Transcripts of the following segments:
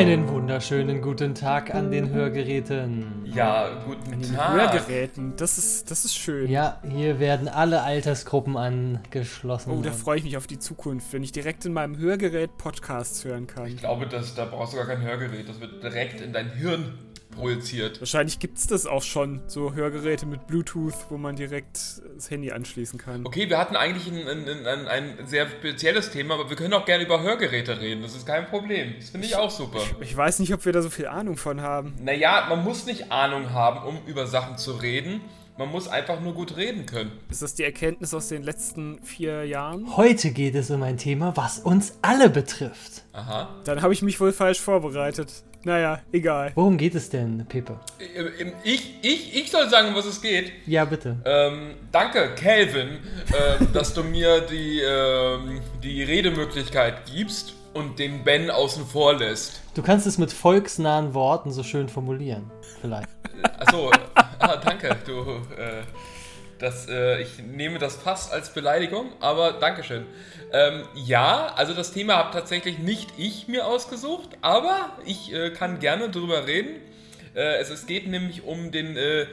Einen wunderschönen guten Tag an den Hörgeräten. Ja, guten An den Tag. Hörgeräten, das ist, das ist schön. Ja, hier werden alle Altersgruppen angeschlossen. Oh, da freue ich mich auf die Zukunft, wenn ich direkt in meinem Hörgerät Podcasts hören kann. Ich glaube, dass, da brauchst du gar kein Hörgerät. Das wird direkt in dein Hirn projiziert. Wahrscheinlich gibt es das auch schon, so Hörgeräte mit Bluetooth, wo man direkt das Handy anschließen kann. Okay, wir hatten eigentlich ein, ein, ein, ein sehr spezielles Thema, aber wir können auch gerne über Hörgeräte reden. Das ist kein Problem. Das finde ich auch super. Ich weiß nicht, ob wir da so viel Ahnung von haben. Naja, man muss nicht Ahnung haben, um über Sachen zu reden. Man muss einfach nur gut reden können. Ist das die Erkenntnis aus den letzten vier Jahren? Heute geht es um ein Thema, was uns alle betrifft. Aha. Dann habe ich mich wohl falsch vorbereitet. Naja, egal. Worum geht es denn, Pepe? Äh, Ich, ich, ich soll sagen, um was es geht. Ja, bitte. Ähm, danke, Calvin, ähm, dass du mir die, ähm, die Redemöglichkeit gibst und den Ben außen vor lässt. Du kannst es mit volksnahen Worten so schön formulieren. Vielleicht. Achso, ah, danke, du. Äh, das, äh, ich nehme das fast als Beleidigung, aber Dankeschön. Ähm, ja, also das Thema habe tatsächlich nicht ich mir ausgesucht, aber ich äh, kann gerne drüber reden. Äh, es, es geht nämlich um den äh,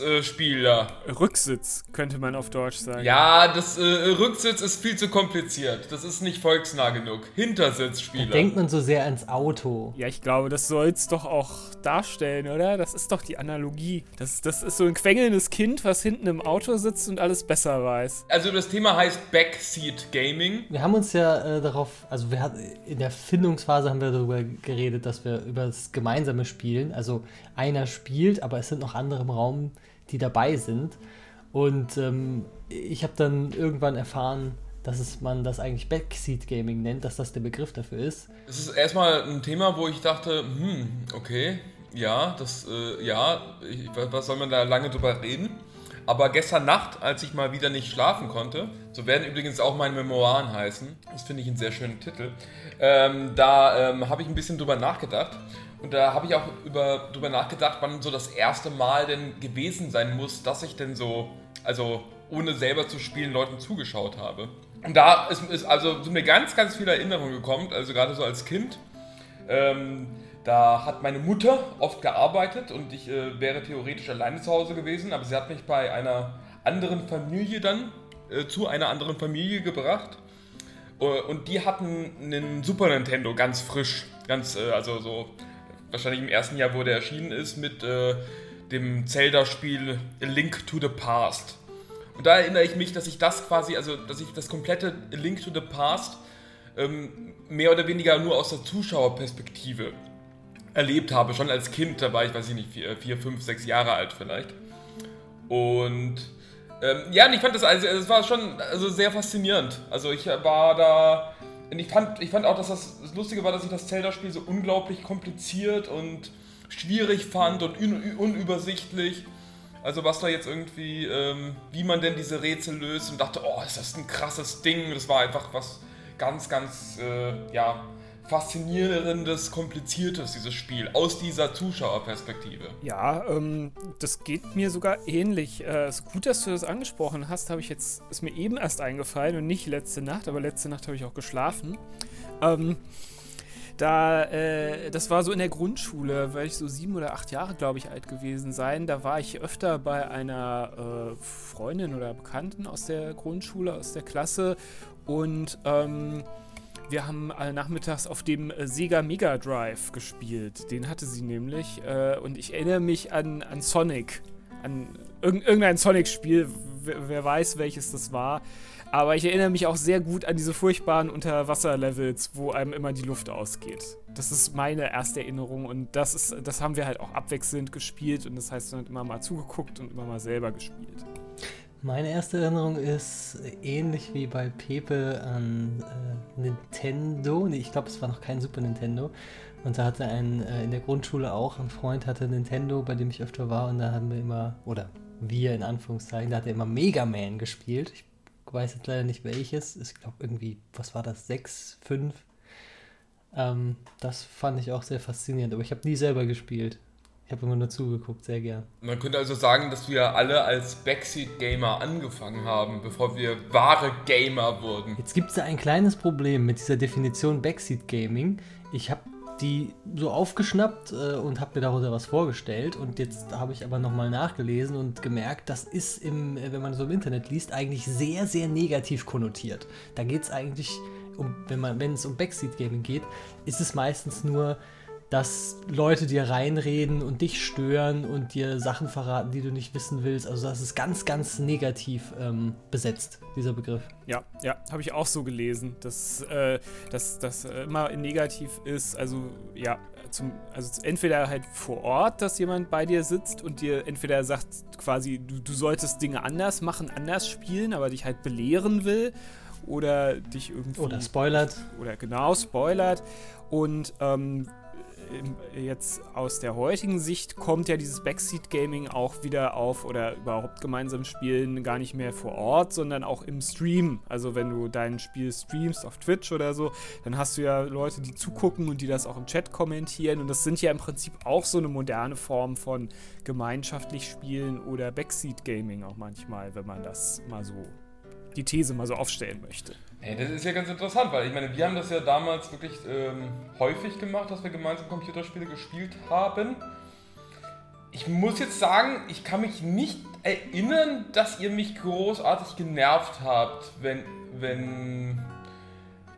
Hintersitzspieler. Rücksitz könnte man auf Deutsch sagen. Ja, das äh, Rücksitz ist viel zu kompliziert. Das ist nicht volksnah genug. Hintersitzspieler. Denkt man so sehr ans Auto. Ja, ich glaube, das soll es doch auch darstellen, oder? Das ist doch die Analogie. Das, das ist so ein quengelndes Kind, was hinten im Auto sitzt und alles besser weiß. also das Thema heißt Backseat Gaming. Wir haben uns ja äh, darauf, also wir hatten in der Findungsphase haben wir darüber geredet, dass wir über das gemeinsame Spielen, also einer spielt, aber es sind noch andere im Raum, die dabei sind. Und ähm, ich habe dann irgendwann erfahren, dass es man das eigentlich Backseat Gaming nennt, dass das der Begriff dafür ist. Es ist erstmal ein Thema, wo ich dachte, hm, okay, ja, das, äh, ja, ich, was soll man da lange drüber reden? Aber gestern Nacht, als ich mal wieder nicht schlafen konnte, so werden übrigens auch meine Memoiren heißen, das finde ich einen sehr schönen Titel, ähm, da ähm, habe ich ein bisschen drüber nachgedacht. Und da habe ich auch über, drüber nachgedacht, wann so das erste Mal denn gewesen sein muss, dass ich denn so, also ohne selber zu spielen, Leuten zugeschaut habe. Und da ist, ist also sind mir ganz, ganz viele Erinnerungen gekommen, also gerade so als Kind. Ähm, da hat meine Mutter oft gearbeitet und ich äh, wäre theoretisch alleine zu Hause gewesen, aber sie hat mich bei einer anderen Familie dann äh, zu einer anderen Familie gebracht. Äh, und die hatten einen Super Nintendo ganz frisch, ganz, äh, also so wahrscheinlich im ersten Jahr, wo der erschienen ist, mit äh, dem Zelda-Spiel A Link to the Past. Und da erinnere ich mich, dass ich das quasi, also dass ich das komplette A Link to the Past ähm, mehr oder weniger nur aus der Zuschauerperspektive erlebt habe, schon als Kind, da war ich, weiß ich nicht, vier, vier fünf, sechs Jahre alt vielleicht. Und ähm, ja, und ich fand das, also es war schon also sehr faszinierend. Also ich war da, und ich fand, ich fand auch, dass das, das Lustige war, dass ich das Zelda-Spiel so unglaublich kompliziert und schwierig fand und un, unübersichtlich. Also was da jetzt irgendwie, ähm, wie man denn diese Rätsel löst und dachte, oh, ist das ein krasses Ding. Das war einfach was ganz, ganz, äh, ja, faszinierendes, kompliziertes, dieses Spiel, aus dieser Zuschauerperspektive. Ja, ähm, das geht mir sogar ähnlich. Äh, ist gut, dass du das angesprochen hast, habe ich jetzt, ist mir eben erst eingefallen und nicht letzte Nacht, aber letzte Nacht habe ich auch geschlafen. Ähm, da, äh, das war so in der Grundschule, weil ich so sieben oder acht Jahre, glaube ich, alt gewesen sein. Da war ich öfter bei einer äh, Freundin oder Bekannten aus der Grundschule, aus der Klasse und ähm, wir haben äh, nachmittags auf dem äh, Sega Mega Drive gespielt. Den hatte sie nämlich. Äh, und ich erinnere mich an, an Sonic. An irg irgendein Sonic-Spiel. Wer, weiß, welches das war. Aber ich erinnere mich auch sehr gut an diese furchtbaren Unterwasserlevels, wo einem immer die Luft ausgeht. Das ist meine erste Erinnerung und das, ist, das haben wir halt auch abwechselnd gespielt und das heißt, man hat immer mal zugeguckt und immer mal selber gespielt. Meine erste Erinnerung ist ähnlich wie bei Pepe an äh, Nintendo. Nee, ich glaube, es war noch kein Super Nintendo. Und da hatte ein äh, in der Grundschule auch ein Freund hatte Nintendo, bei dem ich öfter war. Und da haben wir immer, oder wir in Anführungszeichen, da hat er immer Mega Man gespielt. Ich weiß jetzt leider nicht welches. Ich glaube irgendwie, was war das? 6, 5? Ähm, das fand ich auch sehr faszinierend. Aber ich habe nie selber gespielt. Ich habe immer nur zugeguckt, sehr gern. Man könnte also sagen, dass wir alle als Backseat-Gamer angefangen haben, bevor wir wahre Gamer wurden. Jetzt gibt es da ein kleines Problem mit dieser Definition Backseat Gaming. Ich habe die so aufgeschnappt äh, und habe mir darunter was vorgestellt und jetzt habe ich aber nochmal nachgelesen und gemerkt, das ist im, äh, wenn man so im Internet liest, eigentlich sehr, sehr negativ konnotiert. Da geht es eigentlich um, wenn es um Backseat Gaming geht, ist es meistens nur dass Leute dir reinreden und dich stören und dir Sachen verraten, die du nicht wissen willst. Also das ist ganz, ganz negativ ähm, besetzt, dieser Begriff. Ja, ja, habe ich auch so gelesen, dass äh, das äh, immer negativ ist. Also ja, zum, also entweder halt vor Ort, dass jemand bei dir sitzt und dir entweder sagt quasi, du, du solltest Dinge anders machen, anders spielen, aber dich halt belehren will oder dich irgendwie. Oder spoilert. Oder genau, spoilert. Und ähm, jetzt aus der heutigen Sicht kommt ja dieses Backseat-Gaming auch wieder auf oder überhaupt gemeinsam spielen gar nicht mehr vor Ort, sondern auch im Stream. Also wenn du dein Spiel streamst auf Twitch oder so, dann hast du ja Leute, die zugucken und die das auch im Chat kommentieren. Und das sind ja im Prinzip auch so eine moderne Form von gemeinschaftlich spielen oder Backseat-Gaming auch manchmal, wenn man das mal so die These mal so aufstellen möchte. Hey, das ist ja ganz interessant, weil ich meine, wir haben das ja damals wirklich ähm, häufig gemacht, dass wir gemeinsam Computerspiele gespielt haben. Ich muss jetzt sagen, ich kann mich nicht erinnern, dass ihr mich großartig genervt habt, wenn, wenn,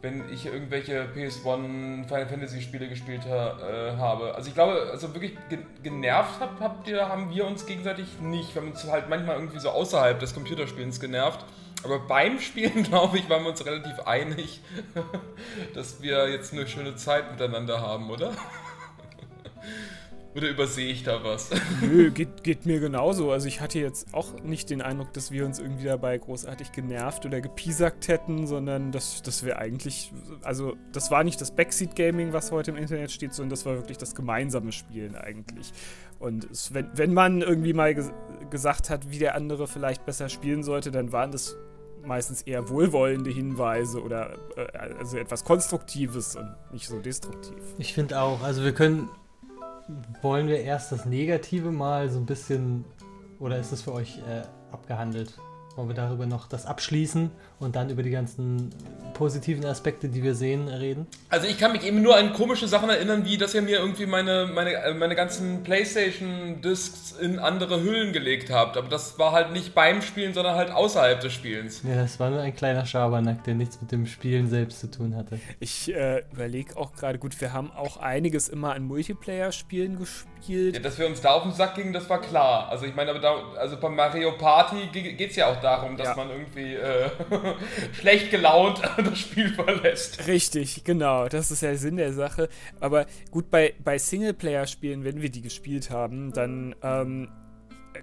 wenn ich irgendwelche PS1 Final Fantasy Spiele gespielt ha, äh, habe. Also ich glaube, also wirklich ge genervt habt, habt ihr, haben wir uns gegenseitig nicht. Wir haben uns halt manchmal irgendwie so außerhalb des Computerspielens genervt. Aber beim Spielen, glaube ich, waren wir uns relativ einig, dass wir jetzt eine schöne Zeit miteinander haben, oder? Oder übersehe ich da was? Nö, geht, geht mir genauso. Also ich hatte jetzt auch nicht den Eindruck, dass wir uns irgendwie dabei großartig genervt oder gepiesackt hätten, sondern dass, dass wir eigentlich, also das war nicht das Backseat-Gaming, was heute im Internet steht, sondern das war wirklich das gemeinsame Spielen eigentlich. Und es, wenn, wenn man irgendwie mal ges gesagt hat, wie der andere vielleicht besser spielen sollte, dann waren das meistens eher wohlwollende Hinweise oder äh, also etwas Konstruktives und nicht so destruktiv. Ich finde auch, also wir können, wollen wir erst das Negative mal so ein bisschen, oder ist es für euch äh, abgehandelt? Wollen wir darüber noch das abschließen und dann über die ganzen positiven Aspekte, die wir sehen, reden? Also ich kann mich eben nur an komische Sachen erinnern, wie dass ihr mir irgendwie meine, meine, äh, meine ganzen Playstation-Discs in andere Hüllen gelegt habt. Aber das war halt nicht beim Spielen, sondern halt außerhalb des Spielens. Ja, das war nur ein kleiner Schabernack, der nichts mit dem Spielen selbst zu tun hatte. Ich äh, überlege auch gerade, gut, wir haben auch einiges immer an Multiplayer-Spielen gespielt. Ja, dass wir uns da auf den Sack gingen, das war klar. Also ich meine, aber da, also bei Mario Party geht es ja auch darum, dass ja. man irgendwie äh, schlecht gelaunt das Spiel verlässt. Richtig, genau. Das ist der Sinn der Sache. Aber gut, bei, bei Singleplayer-Spielen, wenn wir die gespielt haben, dann ähm,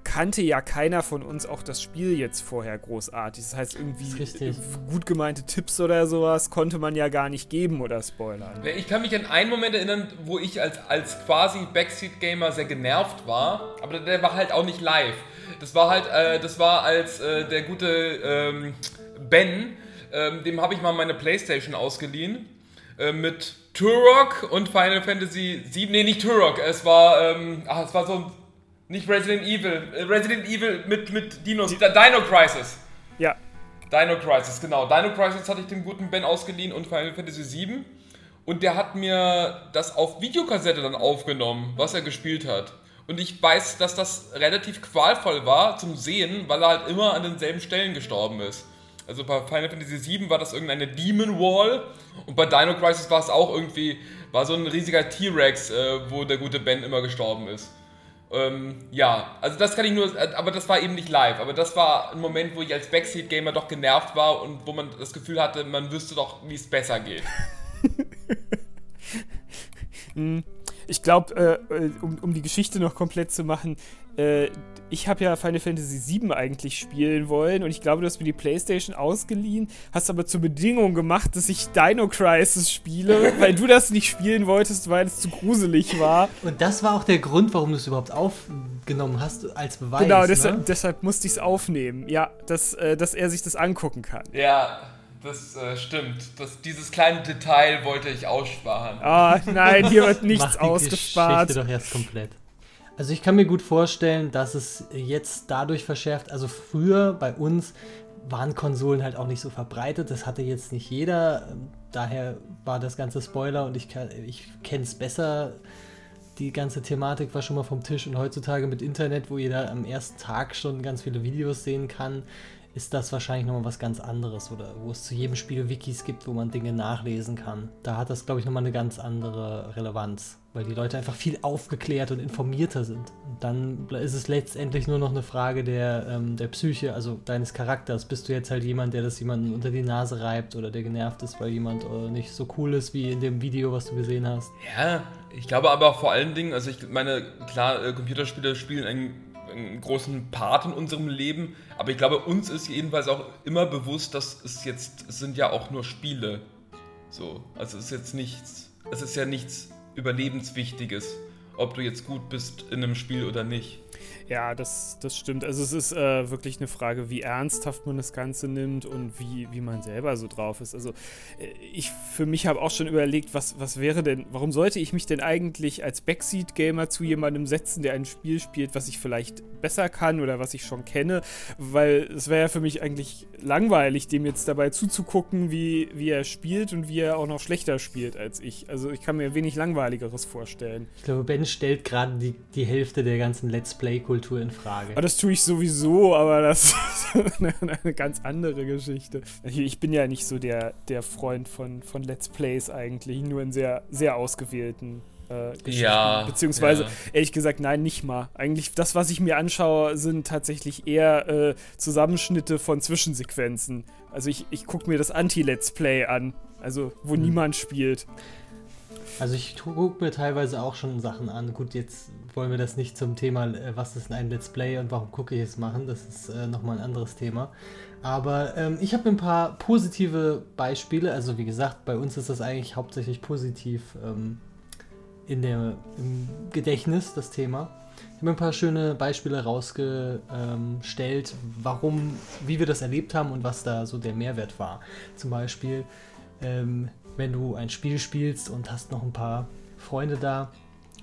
kannte ja keiner von uns auch das Spiel jetzt vorher großartig. Das heißt, irgendwie das gut gemeinte Tipps oder sowas konnte man ja gar nicht geben oder spoilern. Ich kann mich an einen Moment erinnern, wo ich als, als quasi Backseat-Gamer sehr genervt war, aber der war halt auch nicht live. Das war halt, äh, das war als äh, der gute ähm, Ben, ähm, dem habe ich mal meine Playstation ausgeliehen äh, mit Turok und Final Fantasy 7. Nee, nicht Turok, es war, ähm, ach, es war so ein, nicht Resident Evil, äh, Resident Evil mit, mit Dinos, Dino Crisis. Ja. Dino Crisis, genau. Dino Crisis hatte ich dem guten Ben ausgeliehen und Final Fantasy 7. Und der hat mir das auf Videokassette dann aufgenommen, was er gespielt hat. Und ich weiß, dass das relativ qualvoll war zum Sehen, weil er halt immer an denselben Stellen gestorben ist. Also bei Final Fantasy VII war das irgendeine Demon Wall und bei Dino Crisis war es auch irgendwie, war so ein riesiger T-Rex, äh, wo der gute Ben immer gestorben ist. Ähm, ja, also das kann ich nur, äh, aber das war eben nicht live. Aber das war ein Moment, wo ich als Backseat-Gamer doch genervt war und wo man das Gefühl hatte, man wüsste doch, wie es besser geht. Hm, ich glaube, äh, äh, um, um die Geschichte noch komplett zu machen, äh, ich habe ja Final Fantasy VII eigentlich spielen wollen und ich glaube, du hast mir die Playstation ausgeliehen, hast aber zur Bedingung gemacht, dass ich Dino Crisis spiele, weil du das nicht spielen wolltest, weil es zu gruselig war. Und das war auch der Grund, warum du es überhaupt aufgenommen hast als Beweis. Genau, deshalb, ne? deshalb musste ich es aufnehmen. Ja, dass, äh, dass er sich das angucken kann. Ja. Das äh, stimmt. Das, dieses kleine Detail wollte ich aussparen. Ah, nein, hier wird nichts Mach die ausgespart. Geschichte doch erst komplett. Also ich kann mir gut vorstellen, dass es jetzt dadurch verschärft. Also früher bei uns waren Konsolen halt auch nicht so verbreitet. Das hatte jetzt nicht jeder. Daher war das ganze Spoiler und ich, ich kenne es besser. Die ganze Thematik war schon mal vom Tisch und heutzutage mit Internet, wo jeder am ersten Tag schon ganz viele Videos sehen kann, ist das wahrscheinlich nochmal was ganz anderes oder wo es zu jedem Spiel Wikis gibt, wo man Dinge nachlesen kann. Da hat das, glaube ich, nochmal eine ganz andere Relevanz, weil die Leute einfach viel aufgeklärt und informierter sind. Und dann ist es letztendlich nur noch eine Frage der, ähm, der Psyche, also deines Charakters. Bist du jetzt halt jemand, der das jemanden unter die Nase reibt oder der genervt ist, weil jemand äh, nicht so cool ist wie in dem Video, was du gesehen hast? Ja, ich glaube aber vor allen Dingen, also ich meine, klar, äh, Computerspiele spielen einen einen großen Part in unserem Leben. Aber ich glaube, uns ist jedenfalls auch immer bewusst, dass es jetzt, es sind ja auch nur Spiele. So, also es ist jetzt nichts, es ist ja nichts Überlebenswichtiges, ob du jetzt gut bist in einem Spiel oder nicht. Ja, das, das stimmt. Also es ist äh, wirklich eine Frage, wie ernsthaft man das Ganze nimmt und wie, wie man selber so drauf ist. Also äh, ich für mich habe auch schon überlegt, was, was wäre denn, warum sollte ich mich denn eigentlich als Backseat-Gamer zu jemandem setzen, der ein Spiel spielt, was ich vielleicht besser kann oder was ich schon kenne, weil es wäre ja für mich eigentlich langweilig, dem jetzt dabei zuzugucken, wie, wie er spielt und wie er auch noch schlechter spielt als ich. Also ich kann mir wenig langweiligeres vorstellen. Ich glaube, Ben stellt gerade die, die Hälfte der ganzen Let's Play-Kultur in Frage. Aber das tue ich sowieso, aber das ist eine ganz andere Geschichte. Ich bin ja nicht so der, der Freund von, von Let's Plays eigentlich, nur in sehr, sehr ausgewählten äh, ja, Beziehungsweise, ja. ehrlich gesagt, nein, nicht mal. Eigentlich, das, was ich mir anschaue, sind tatsächlich eher äh, Zusammenschnitte von Zwischensequenzen. Also ich, ich gucke mir das Anti-Let's Play an, also wo hm. niemand spielt. Also ich gucke mir teilweise auch schon Sachen an. Gut, jetzt wollen wir das nicht zum Thema, äh, was ist ein Let's Play und warum gucke ich es machen. Das ist äh, nochmal ein anderes Thema. Aber ähm, ich habe ein paar positive Beispiele. Also wie gesagt, bei uns ist das eigentlich hauptsächlich positiv ähm, in der, im Gedächtnis, das Thema. Ich habe ein paar schöne Beispiele rausgestellt, warum, wie wir das erlebt haben und was da so der Mehrwert war. Zum Beispiel, ähm, wenn du ein Spiel spielst und hast noch ein paar Freunde da,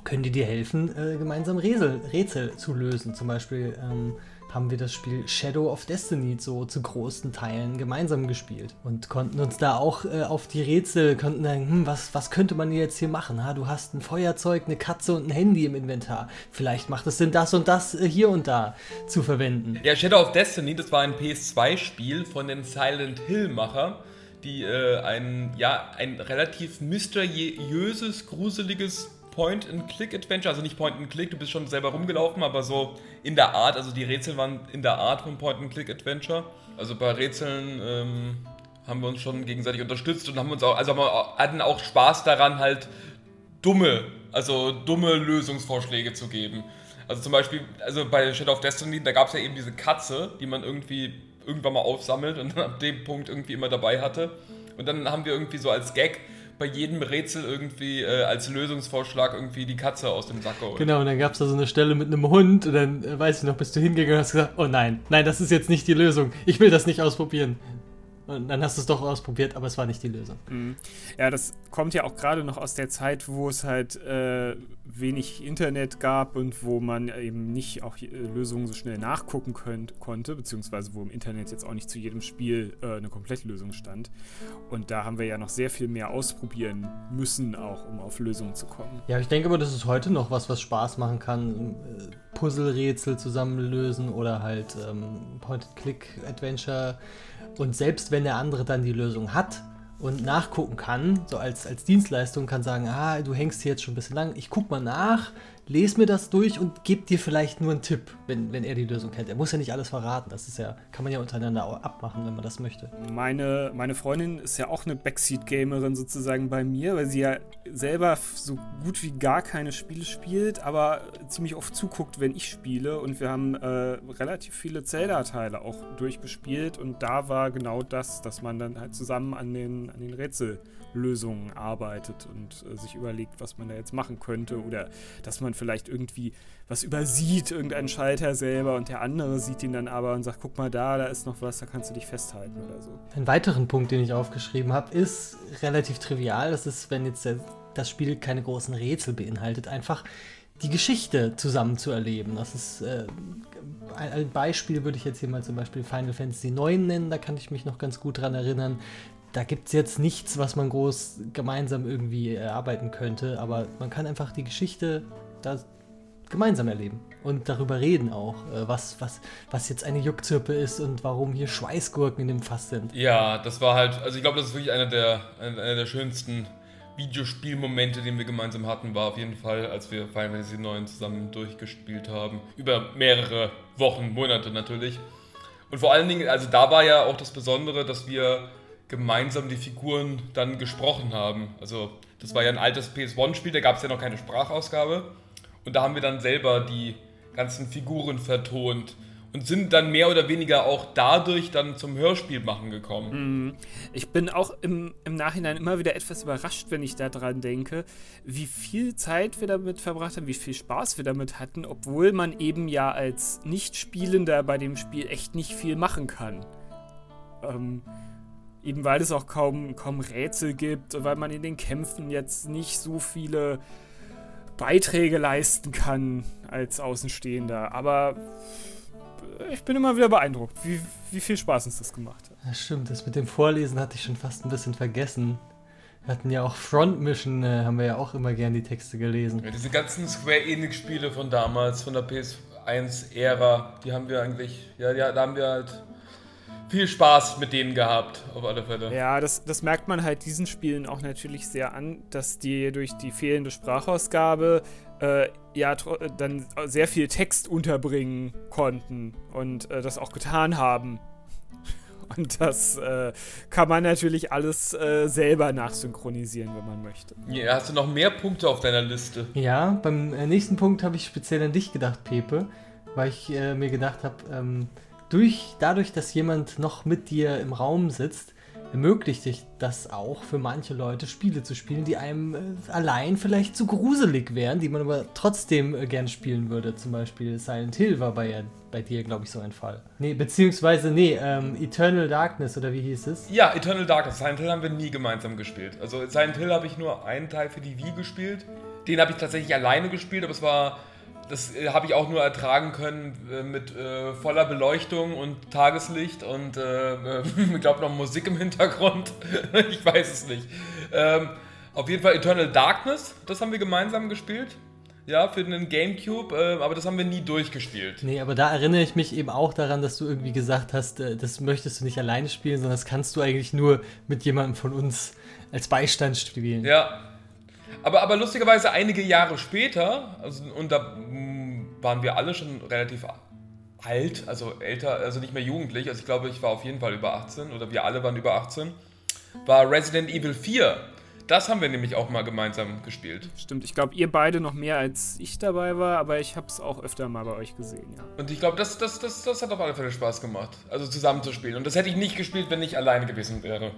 können die dir helfen, äh, gemeinsam Rätsel, Rätsel zu lösen. Zum Beispiel ähm, haben wir das Spiel Shadow of Destiny so zu großen Teilen gemeinsam gespielt und konnten uns da auch äh, auf die Rätsel, konnten dann, hm, was, was könnte man jetzt hier machen? Ha, du hast ein Feuerzeug, eine Katze und ein Handy im Inventar. Vielleicht macht es Sinn, das und das äh, hier und da zu verwenden. Ja, Shadow of Destiny, das war ein PS2-Spiel von den Silent Hill-Macher die äh, ein, ja, ein relativ mysteriöses, gruseliges Point-and-Click-Adventure, also nicht Point-and-Click, du bist schon selber rumgelaufen, aber so in der Art, also die Rätsel waren in der Art von Point-and-Click-Adventure. Also bei Rätseln ähm, haben wir uns schon gegenseitig unterstützt und haben uns auch, also hatten auch Spaß daran, halt dumme, also dumme Lösungsvorschläge zu geben. Also zum Beispiel, also bei Shadow of Destiny, da gab es ja eben diese Katze, die man irgendwie irgendwann mal aufsammelt und dann ab dem Punkt irgendwie immer dabei hatte. Und dann haben wir irgendwie so als Gag bei jedem Rätsel irgendwie äh, als Lösungsvorschlag irgendwie die Katze aus dem Sack geholt. Genau, und dann gab es da so eine Stelle mit einem Hund und dann, äh, weiß ich noch, bist du hingegangen und hast gesagt, oh nein, nein, das ist jetzt nicht die Lösung. Ich will das nicht ausprobieren. Und dann hast du es doch ausprobiert, aber es war nicht die Lösung. Mhm. Ja, das kommt ja auch gerade noch aus der Zeit, wo es halt äh, wenig Internet gab und wo man eben nicht auch äh, Lösungen so schnell nachgucken könnt, konnte, beziehungsweise wo im Internet jetzt auch nicht zu jedem Spiel äh, eine Komplettlösung stand. Und da haben wir ja noch sehr viel mehr ausprobieren müssen, auch um auf Lösungen zu kommen. Ja, ich denke aber, das ist heute noch was, was Spaß machen kann. Äh, Puzzle-Rätsel zusammenlösen oder halt ähm, Point-and-Click-Adventure und selbst wenn der andere dann die Lösung hat und nachgucken kann, so als, als Dienstleistung, kann sagen, ah, du hängst hier jetzt schon ein bisschen lang, ich guck mal nach, lese mir das durch und gebe dir vielleicht nur einen Tipp, wenn, wenn er die Lösung kennt. Er muss ja nicht alles verraten. Das ist ja, kann man ja untereinander abmachen, wenn man das möchte. Meine, meine Freundin ist ja auch eine Backseat-Gamerin sozusagen bei mir, weil sie ja selber so gut wie gar keine Spiele spielt, aber ziemlich oft zuguckt, wenn ich spiele. Und wir haben äh, relativ viele Zelda-Teile auch durchgespielt und da war genau das, dass man dann halt zusammen an den, an den Rätsel Lösungen arbeitet und äh, sich überlegt, was man da jetzt machen könnte oder dass man vielleicht irgendwie was übersieht, irgendeinen Schalter selber und der andere sieht ihn dann aber und sagt, guck mal da, da ist noch was, da kannst du dich festhalten oder so. Einen weiteren Punkt, den ich aufgeschrieben habe, ist relativ trivial. Das ist, wenn jetzt das Spiel keine großen Rätsel beinhaltet, einfach die Geschichte zusammen zu erleben. Das ist äh, ein, ein, Beispiel, würde ich jetzt hier mal zum Beispiel Final Fantasy IX nennen, da kann ich mich noch ganz gut dran erinnern. Da gibt es jetzt nichts, was man groß gemeinsam irgendwie erarbeiten könnte, aber man kann einfach die Geschichte da gemeinsam erleben und darüber reden auch, äh, was, was, was jetzt eine Juckzirpe ist und warum hier Schweißgurken in dem Fass sind. Ja, das war halt, also ich glaube, das ist wirklich einer der, einer der schönsten Videospielmomente, den wir gemeinsam hatten, war auf jeden Fall, als wir Final Fantasy 9 zusammen durchgespielt haben. Über mehrere Wochen, Monate natürlich. Und vor allen Dingen, also da war ja auch das Besondere, dass wir gemeinsam die Figuren dann gesprochen haben. Also das war ja ein altes PS1-Spiel, da gab es ja noch keine Sprachausgabe. Und da haben wir dann selber die ganzen Figuren vertont und sind dann mehr oder weniger auch dadurch dann zum Hörspiel machen gekommen. Mhm. Ich bin auch im, im Nachhinein immer wieder etwas überrascht, wenn ich daran denke, wie viel Zeit wir damit verbracht haben, wie viel Spaß wir damit hatten, obwohl man eben ja als Nichtspielender bei dem Spiel echt nicht viel machen kann. Ähm, eben weil es auch kaum, kaum Rätsel gibt und weil man in den Kämpfen jetzt nicht so viele Beiträge leisten kann als Außenstehender. Aber ich bin immer wieder beeindruckt, wie, wie viel Spaß uns das gemacht hat. Ja, stimmt, das mit dem Vorlesen hatte ich schon fast ein bisschen vergessen. Wir hatten ja auch Front Mission, äh, haben wir ja auch immer gern die Texte gelesen. Ja, diese ganzen Square Enix-Spiele von damals, von der PS1-Ära, die haben wir eigentlich, ja, ja, da haben wir halt viel Spaß mit denen gehabt, auf alle Fälle. Ja, das, das merkt man halt diesen Spielen auch natürlich sehr an, dass die durch die fehlende Sprachausgabe äh, ja dann sehr viel Text unterbringen konnten und äh, das auch getan haben. Und das äh, kann man natürlich alles äh, selber nachsynchronisieren, wenn man möchte. Ja, hast du noch mehr Punkte auf deiner Liste? Ja, beim äh, nächsten Punkt habe ich speziell an dich gedacht, Pepe, weil ich äh, mir gedacht habe, ähm, durch, dadurch, dass jemand noch mit dir im Raum sitzt, ermöglicht dich das auch für manche Leute Spiele zu spielen, die einem äh, allein vielleicht zu gruselig wären, die man aber trotzdem äh, gern spielen würde. Zum Beispiel Silent Hill war bei, bei dir, glaube ich, so ein Fall. Nee, beziehungsweise, nee, ähm, Eternal Darkness oder wie hieß es? Ja, Eternal Darkness. Silent Hill haben wir nie gemeinsam gespielt. Also Silent Hill habe ich nur einen Teil für die Wii gespielt. Den habe ich tatsächlich alleine gespielt, aber es war das äh, habe ich auch nur ertragen können äh, mit äh, voller Beleuchtung und Tageslicht und äh, äh ich glaube noch Musik im Hintergrund. ich weiß es nicht. Ähm, auf jeden Fall Eternal Darkness, das haben wir gemeinsam gespielt. Ja, für den Gamecube, aber das haben wir nie durchgespielt. Nee, aber da erinnere ich mich eben auch daran, dass du irgendwie gesagt hast, das möchtest du nicht alleine spielen, sondern das kannst du eigentlich nur mit jemandem von uns als Beistand spielen. Ja, aber, aber lustigerweise einige Jahre später, also, und da mm, waren wir alle schon relativ alt, also älter, also nicht mehr jugendlich, also ich glaube, ich war auf jeden Fall über 18 oder wir alle waren über 18, war Resident Evil 4. Das haben wir nämlich auch mal gemeinsam gespielt. Stimmt, ich glaube, ihr beide noch mehr als ich dabei war, aber ich habe es auch öfter mal bei euch gesehen, ja. Und ich glaube, das, das, das, das hat auf alle Fälle Spaß gemacht, also zusammen zu spielen. Und das hätte ich nicht gespielt, wenn ich alleine gewesen wäre.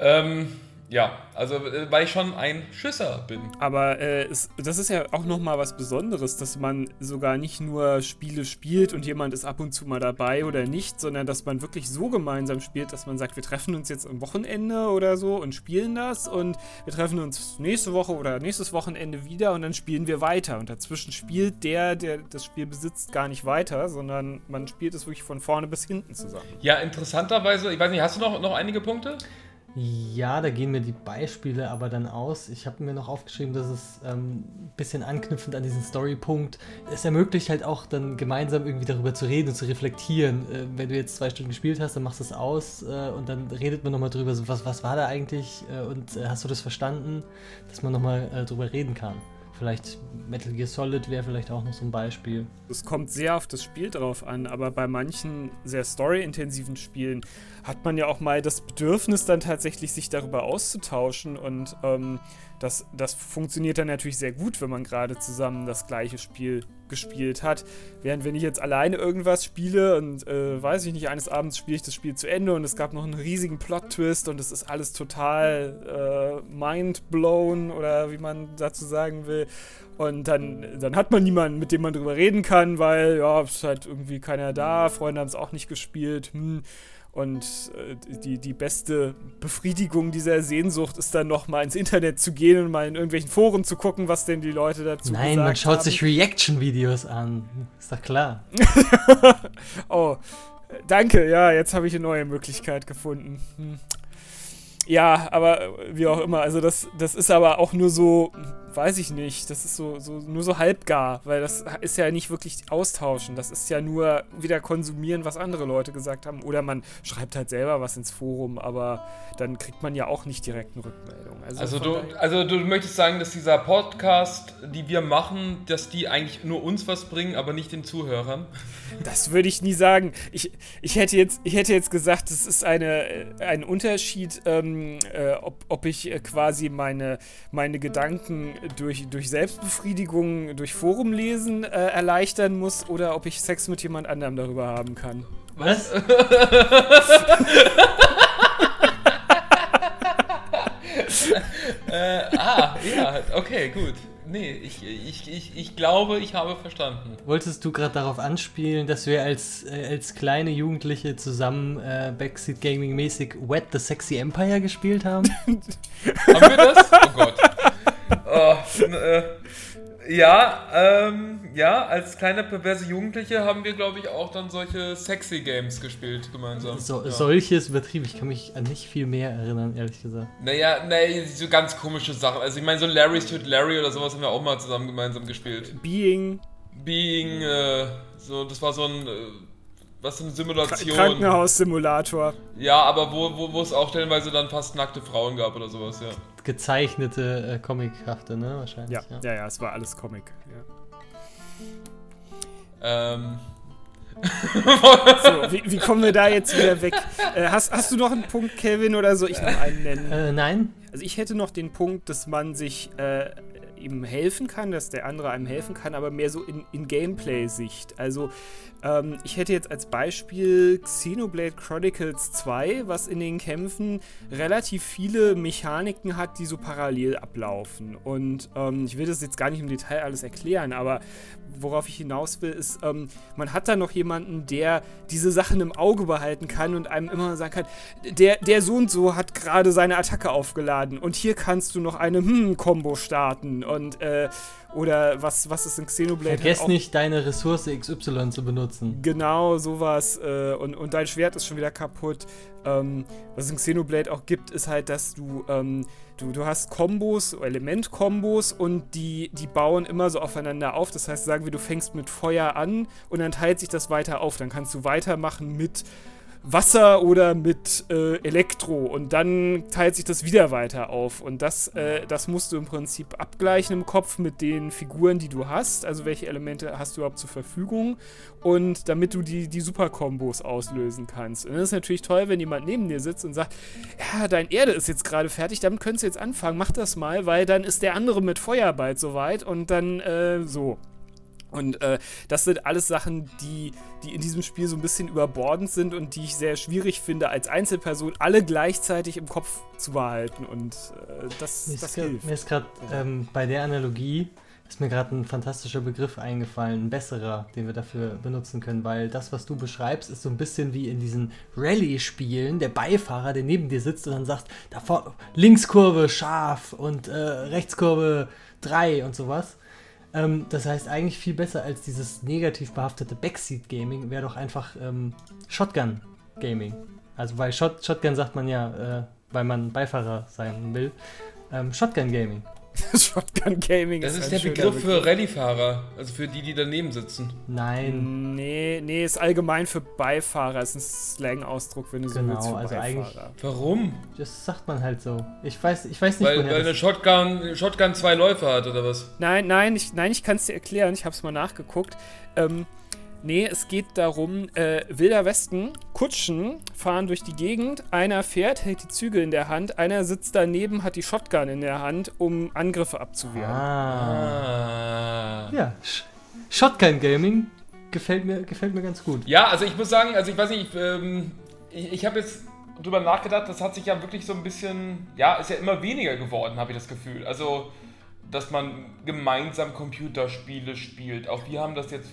Ähm, ja, also äh, weil ich schon ein Schisser bin. Aber äh, es, das ist ja auch nochmal was Besonderes, dass man sogar nicht nur Spiele spielt und jemand ist ab und zu mal dabei oder nicht, sondern dass man wirklich so gemeinsam spielt, dass man sagt, wir treffen uns jetzt am Wochenende oder so und spielen das und wir treffen uns nächste Woche oder nächstes Wochenende wieder und dann spielen wir weiter. Und dazwischen spielt der, der das Spiel besitzt, gar nicht weiter, sondern man spielt es wirklich von vorne bis hinten zusammen. Ja, interessanterweise, ich weiß nicht, hast du noch, noch einige Punkte? Ja, da gehen mir die Beispiele aber dann aus. Ich habe mir noch aufgeschrieben, dass es ähm, ein bisschen anknüpfend an diesen Storypunkt, es ermöglicht halt auch dann gemeinsam irgendwie darüber zu reden und zu reflektieren. Äh, wenn du jetzt zwei Stunden gespielt hast, dann machst du es aus äh, und dann redet man nochmal drüber, so, was, was war da eigentlich äh, und äh, hast du das verstanden, dass man nochmal äh, drüber reden kann. Vielleicht Metal Gear Solid wäre vielleicht auch noch so ein Beispiel. Es kommt sehr auf das Spiel drauf an, aber bei manchen sehr storyintensiven Spielen hat man ja auch mal das Bedürfnis, dann tatsächlich sich darüber auszutauschen und ähm, das, das funktioniert dann natürlich sehr gut, wenn man gerade zusammen das gleiche Spiel gespielt hat. Während wenn ich jetzt alleine irgendwas spiele und äh, weiß ich nicht, eines Abends spiele ich das Spiel zu Ende und es gab noch einen riesigen Plot-Twist und es ist alles total äh, mind-blown oder wie man dazu sagen will. Und dann, dann hat man niemanden, mit dem man drüber reden kann, weil ja, es ist halt irgendwie keiner da, Freunde haben es auch nicht gespielt. Hm. Und äh, die, die beste Befriedigung dieser Sehnsucht ist dann noch mal ins Internet zu gehen und mal in irgendwelchen Foren zu gucken, was denn die Leute dazu Nein, gesagt man schaut haben. sich Reaction-Videos an. Ist doch klar. Oh, danke. Ja, jetzt habe ich eine neue Möglichkeit gefunden. Hm. Ja, aber wie auch immer. Also das, das ist aber auch nur so, weiß ich nicht. Das ist so, so nur so halbgar, weil das ist ja nicht wirklich austauschen. Das ist ja nur wieder konsumieren, was andere Leute gesagt haben. Oder man schreibt halt selber was ins Forum, aber dann kriegt man ja auch nicht direkt eine Rückmeldung. Also von du, also du möchtest sagen, dass dieser Podcast, die wir machen, dass die eigentlich nur uns was bringen, aber nicht den Zuhörern? Das würde ich nie sagen. Ich, ich, hätte, jetzt, ich hätte jetzt gesagt, es ist eine, äh, ein Unterschied, ähm, äh, ob, ob ich äh, quasi meine, meine Gedanken durch, durch Selbstbefriedigung, durch Forumlesen äh, erleichtern muss oder ob ich Sex mit jemand anderem darüber haben kann. Was? Äh, ah, ja, okay, gut. Nee, ich, ich, ich, ich glaube, ich habe verstanden. Wolltest du gerade darauf anspielen, dass wir als, äh, als kleine Jugendliche zusammen äh, Backseat Gaming mäßig Wet the Sexy Empire gespielt haben? Haben wir das? Oh Gott. Oh, äh, ja, ähm, ja, als kleine perverse Jugendliche haben wir, glaube ich, auch dann solche sexy Games gespielt gemeinsam. So, ja. Solches übertrieben. Ich kann mich an nicht viel mehr erinnern, ehrlich gesagt. Naja, nee, so ganz komische Sachen. Also ich meine, so Larry's Tut Larry oder sowas haben wir auch mal zusammen gemeinsam gespielt. Being, Being, äh, so, das war so ein, äh, was für eine Simulation. Krankenhaussimulator. Ja, aber wo, wo, wo es auch stellenweise dann fast nackte Frauen gab oder sowas, ja. Gezeichnete, äh, comichafte, ne? Wahrscheinlich. Ja, ja, ja, es war alles Comic. Ja. Ähm, So, wie, wie kommen wir da jetzt wieder weg? Äh, hast, hast du noch einen Punkt, Kevin, oder soll ich noch einen nennen? Äh, nein? Also ich hätte noch den Punkt, dass man sich äh, ihm helfen kann, dass der andere einem helfen kann, aber mehr so in, in Gameplay-Sicht. Also ähm, ich hätte jetzt als Beispiel Xenoblade Chronicles 2, was in den Kämpfen relativ viele Mechaniken hat, die so parallel ablaufen. Und ähm, ich will das jetzt gar nicht im Detail alles erklären, aber worauf ich hinaus will, ist, ähm, man hat da noch jemanden, der diese Sachen im Auge behalten kann und einem immer sagen kann, der, der so und so hat gerade seine Attacke aufgeladen und hier kannst du noch eine Hm-Kombo starten und äh, oder was, was ist in Xenoblade halt Vergiss auch- nicht, deine Ressource XY zu benutzen. Genau, sowas. Äh, und, und dein Schwert ist schon wieder kaputt. Ähm, was es in Xenoblade auch gibt, ist halt, dass du, ähm, du, du hast Kombos, Element-Kombos und die, die bauen immer so aufeinander auf. Das heißt, sagen wir, du fängst mit Feuer an und dann teilt sich das weiter auf. Dann kannst du weitermachen mit Wasser oder mit äh, Elektro und dann teilt sich das wieder weiter auf. Und das, äh, das musst du im Prinzip abgleichen im Kopf mit den Figuren, die du hast. Also welche Elemente hast du überhaupt zur Verfügung und damit du die, die Super-Kombos auslösen kannst. Und das ist natürlich toll, wenn jemand neben dir sitzt und sagt, ja, dein Erde ist jetzt gerade fertig, damit könntest du jetzt anfangen, mach das mal, weil dann ist der andere mit Feuer bald soweit und dann äh, so. Und äh, das sind alles Sachen, die, die in diesem Spiel so ein bisschen überbordend sind und die ich sehr schwierig finde, als Einzelperson alle gleichzeitig im Kopf zu behalten. Und äh, das, Mir das ist, grad- hilft. mir ist gerade ähm, bei der Analogie ist mir gerade ein fantastischer Begriff eingefallen, ein besserer, den wir dafür benutzen können, weil das, was du beschreibst, ist so ein bisschen wie in diesen Rallye-Spielen, der Beifahrer, der neben dir sitzt und dann sagt, da vorne Linkskurve scharf und äh, Rechtskurve 3 und sowas. Ähm, das heißt, eigentlich viel besser als dieses negativ behaftete Backseat-Gaming wäre doch einfach ähm, Shotgun-Gaming. Also weil Shot Shotgun sagt man ja, äh, weil man Beifahrer sein will. Ähm, Shotgun-Gaming. Shotgun Gaming das ist ein der schöner Begriff für Rallye-Fahrer, also für die, die daneben sitzen. Nein. Nee, nee, ist allgemein für Beifahrer. Ist ein Slang-Ausdruck, wenn du so Genau, willst, für also eigentlich- Beifahrer. Warum? Das sagt man halt so. Ich weiß, ich weiß nicht, Weil, woher weil eine Shotgun, Shotgun zwei Läufe hat oder was? Nein, nein, ich, nein, ich kann es dir erklären. Ich habe es mal nachgeguckt. Ähm, nee, es geht darum, äh, Wilder Westen, Kutschen fahren durch die Gegend. Einer fährt, hält die Zügel in der Hand. Einer sitzt daneben, hat die Shotgun in der Hand, um Angriffe abzuwehren. Ah. Ah. Ja, Sh Shotgun-Gaming gefällt mir, gefällt mir ganz gut. Ja, also ich muss sagen, also ich weiß nicht, ich, ähm, ich, ich habe jetzt drüber nachgedacht, das hat sich ja wirklich so ein bisschen, ja, ist ja immer weniger geworden, habe ich das Gefühl. Also, dass man gemeinsam Computerspiele spielt. Auch wir haben das jetzt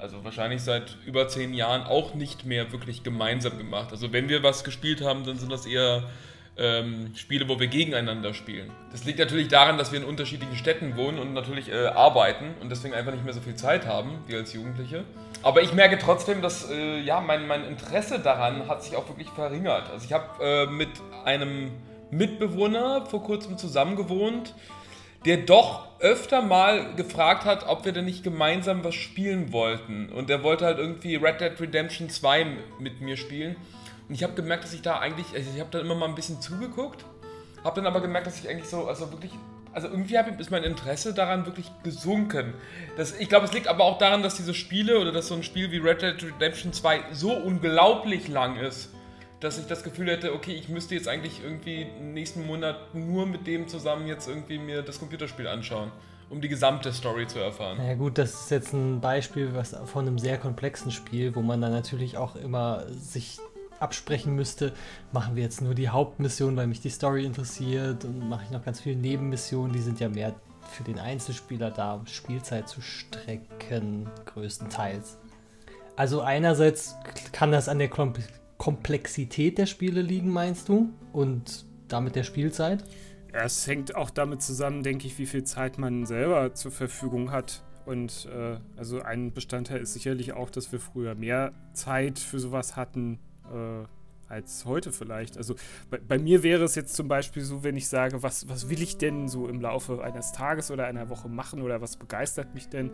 also wahrscheinlich seit über zehn Jahren auch nicht mehr wirklich gemeinsam gemacht. Also wenn wir was gespielt haben, dann sind das eher ähm, Spiele, wo wir gegeneinander spielen. Das liegt natürlich daran, dass wir in unterschiedlichen Städten wohnen und natürlich äh, arbeiten und deswegen einfach nicht mehr so viel Zeit haben, wie als Jugendliche. Aber ich merke trotzdem, dass äh, ja, mein, mein Interesse daran hat sich auch wirklich verringert. Also ich habe äh, mit einem Mitbewohner vor kurzem zusammengewohnt, der doch öfter mal gefragt hat, ob wir denn nicht gemeinsam was spielen wollten. Und der wollte halt irgendwie Red Dead Redemption 2 mit mir spielen. Und ich habe gemerkt, dass ich da eigentlich, also ich habe da immer mal ein bisschen zugeguckt, habe dann aber gemerkt, dass ich eigentlich so, also wirklich, also irgendwie ist mein Interesse daran wirklich gesunken. Das, ich glaube, es liegt aber auch daran, dass diese Spiele oder dass so ein Spiel wie Red Dead Redemption 2 so unglaublich lang ist, dass ich das Gefühl hätte, okay, ich müsste jetzt eigentlich irgendwie nächsten Monat nur mit dem zusammen jetzt irgendwie mir das Computerspiel anschauen um die gesamte Story zu erfahren. Na ja, gut, das ist jetzt ein Beispiel was von einem sehr komplexen Spiel, wo man dann natürlich auch immer sich absprechen müsste, machen wir jetzt nur die Hauptmission, weil mich die Story interessiert und mache ich noch ganz viele Nebenmissionen, die sind ja mehr für den Einzelspieler da, um Spielzeit zu strecken, größtenteils. Also einerseits kann das an der Komplexität der Spiele liegen, meinst du? Und damit der Spielzeit? Es hängt auch damit zusammen, denke ich, wie viel Zeit man selber zur Verfügung hat. Und äh, also ein Bestandteil ist sicherlich auch, dass wir früher mehr Zeit für sowas hatten, äh, als heute vielleicht. Also bei, bei, mir wäre es jetzt zum Beispiel so, wenn ich sage, was, was will ich denn so im Laufe eines Tages oder einer Woche machen oder was begeistert mich denn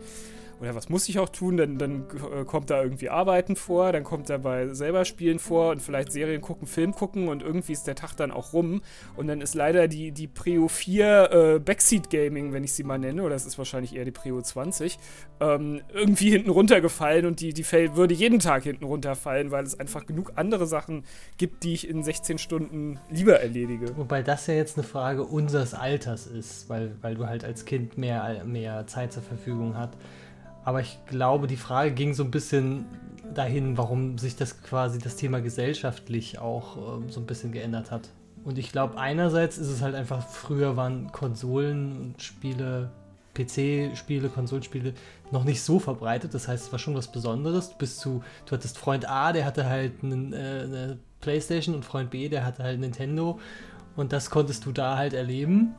oder was muss ich auch tun, dann, dann äh, kommt da irgendwie Arbeiten vor, dann kommt dabei selber Spielen vor und vielleicht Serien gucken, Film gucken und irgendwie ist der Tag dann auch rum und dann ist leider die, die Prio 4 äh, Backseat Gaming, wenn ich sie mal nenne, oder es ist wahrscheinlich eher die Prio 20, ähm, irgendwie hinten runtergefallen und die, die würde jeden Tag hinten runterfallen, weil es einfach genug andere Sachen gibt, die ich in 16 Stunden lieber erledige. Wobei das ja jetzt eine Frage unseres Alters ist, weil, weil du halt als Kind mehr, mehr Zeit zur Verfügung hast. Aber ich glaube, die Frage ging so ein bisschen dahin, warum sich das quasi das Thema gesellschaftlich auch äh, so ein bisschen geändert hat. Und ich glaube, einerseits ist es halt einfach, früher waren Konsolen und Spiele, PC-Spiele, Konsolenspiele noch nicht so verbreitet. Das heißt, es war schon was Besonderes. Du bist zu, du hattest Freund A, der hatte halt einen, äh, eine PlayStation und Freund B, der hatte halt Nintendo. Und das konntest du da halt erleben,